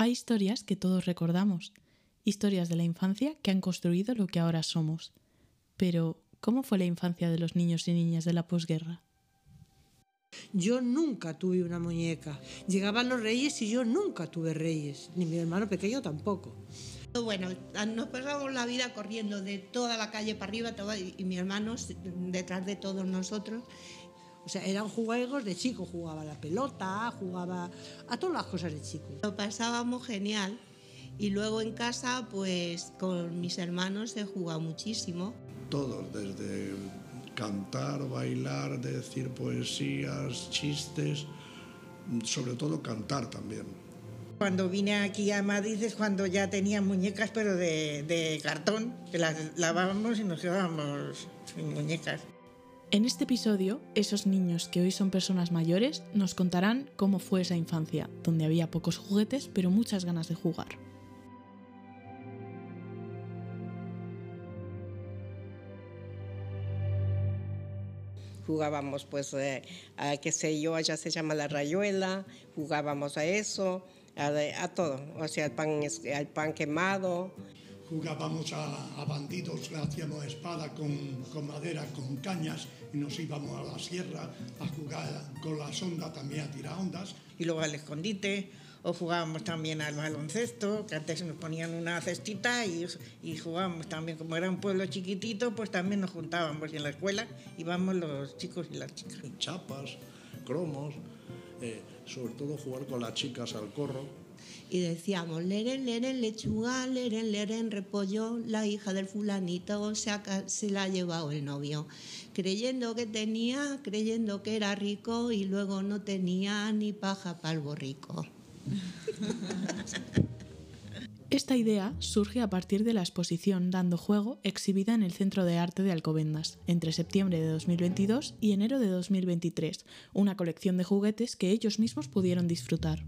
Hay historias que todos recordamos, historias de la infancia que han construido lo que ahora somos. Pero, ¿cómo fue la infancia de los niños y niñas de la posguerra? Yo nunca tuve una muñeca. Llegaban los reyes y yo nunca tuve reyes, ni mi hermano pequeño tampoco. Bueno, nos pasamos la vida corriendo de toda la calle para arriba y, mi hermano detrás de todos nosotros. O sea, eran juegos de chico, jugaba la pelota, jugaba a todas las cosas de chico. Lo pasábamos genial y luego en casa, pues con mis hermanos he jugado muchísimo. Todos, desde cantar, bailar, decir poesías, chistes, sobre todo cantar también. Cuando vine aquí a Madrid es cuando ya tenía muñecas, pero de, cartón, que las lavábamos y nos quedábamos sin muñecas. En este episodio, esos niños que hoy son personas mayores nos contarán cómo fue esa infancia, donde había pocos juguetes pero muchas ganas de jugar. Jugábamos pues, eh, a qué sé yo, allá se llama la rayuela, jugábamos a eso, a, todo, o sea, al pan, al pan quemado. Jugábamos a, bandidos, hacíamos espada con, con, madera, con cañas, y nos íbamos a la sierra a jugar con la sonda también a tirar ondas. Y luego al escondite, o jugábamos también al baloncesto, que antes nos ponían una cestita y, y jugábamos también, como era un pueblo chiquitito, pues también nos juntábamos y en la escuela íbamos los chicos y las chicas. Chapas, cromos, eh, sobre todo jugar con las chicas al corro. Y decíamos, leren, leren, lechuga, leren, leren, repollo, la hija del fulanito se, se la ha llevado el novio, creyendo que tenía, creyendo que era rico y luego no tenía ni paja para el borrico. Esta idea surge a partir de la exposición Dando Juego exhibida en el Centro de Arte de Alcobendas entre septiembre de 2022 y enero de 2023, una colección de juguetes que ellos mismos pudieron disfrutar.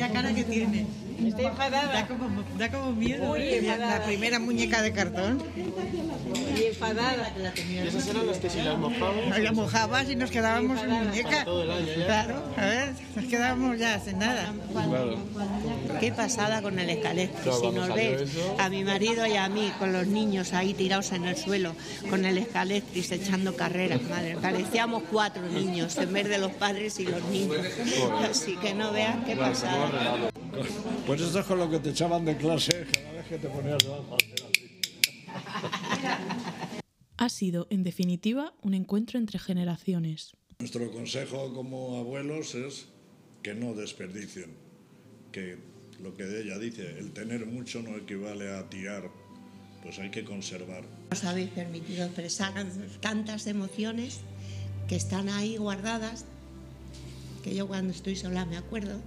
Vaya cara que tiene. Estoy enfadada. Da como, da como miedo. La primera muñeca de cartón. Y enfadada. ¿Y esas eran las que si las mojabas? Las mojabas y nos quedábamos sin muñeca. Todo el año ya. Claro, a ver, nos quedábamos ya sin nada. Claro. Qué pasada con el escalestri. si nos ves a mi marido y a mí con los niños ahí tirados en el suelo, con el escalestris echando carreras, madre. Parecíamos cuatro niños en vez de los padres y los niños. Así que no veas qué pasada. Pues esto es con lo que te echaban de clase cada vez que te ponías debajo Ha sido, en definitiva, un encuentro entre generaciones. Nuestro consejo como abuelos es que no desperdicien, que lo que ella dice, el tener mucho no equivale a tirar, pues hay que conservar. Os habéis permitido expresar tantas emociones que están ahí guardadas, que yo cuando estoy sola me acuerdo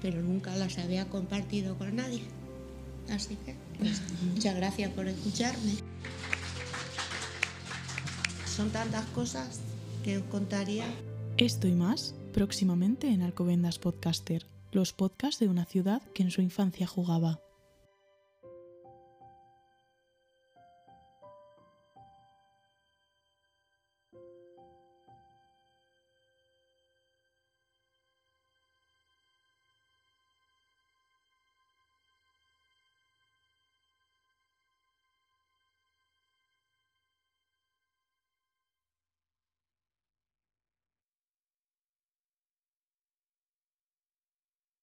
pero nunca las había compartido con nadie. Así que pues, muchas gracias por escucharme. Son tantas cosas que os contaría. Esto y más próximamente en Alcobendas Podcaster, los podcasts de una ciudad que en su infancia jugaba.